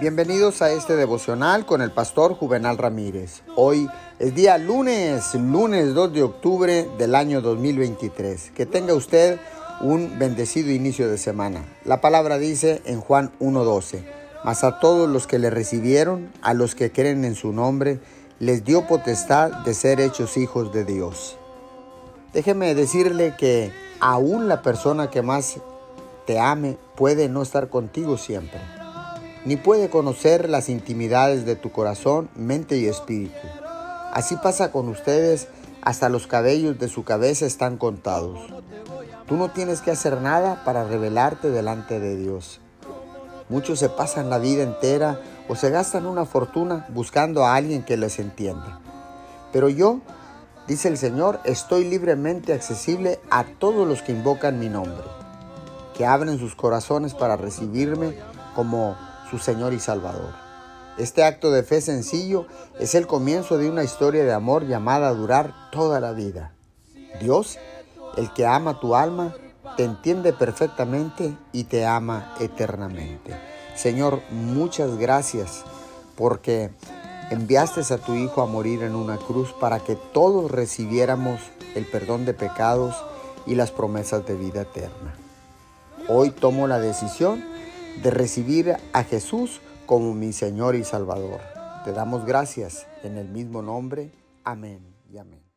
Bienvenidos a este devocional con el pastor Juvenal Ramírez. Hoy es día lunes, lunes 2 de octubre del año 2023. Que tenga usted un bendecido inicio de semana. La palabra dice en Juan 1.12, mas a todos los que le recibieron, a los que creen en su nombre, les dio potestad de ser hechos hijos de Dios. Déjeme decirle que aún la persona que más te ame puede no estar contigo siempre, ni puede conocer las intimidades de tu corazón, mente y espíritu. Así pasa con ustedes, hasta los cabellos de su cabeza están contados. Tú no tienes que hacer nada para revelarte delante de Dios. Muchos se pasan la vida entera o se gastan una fortuna buscando a alguien que les entienda. Pero yo, dice el Señor, estoy libremente accesible a todos los que invocan mi nombre, que abren sus corazones para recibirme como su Señor y Salvador. Este acto de fe sencillo es el comienzo de una historia de amor llamada a durar toda la vida. Dios, el que ama tu alma, te entiende perfectamente y te ama eternamente. Señor, muchas gracias porque enviaste a tu Hijo a morir en una cruz para que todos recibiéramos el perdón de pecados y las promesas de vida eterna. Hoy tomo la decisión de recibir a Jesús como mi Señor y Salvador. Te damos gracias en el mismo nombre. Amén y amén.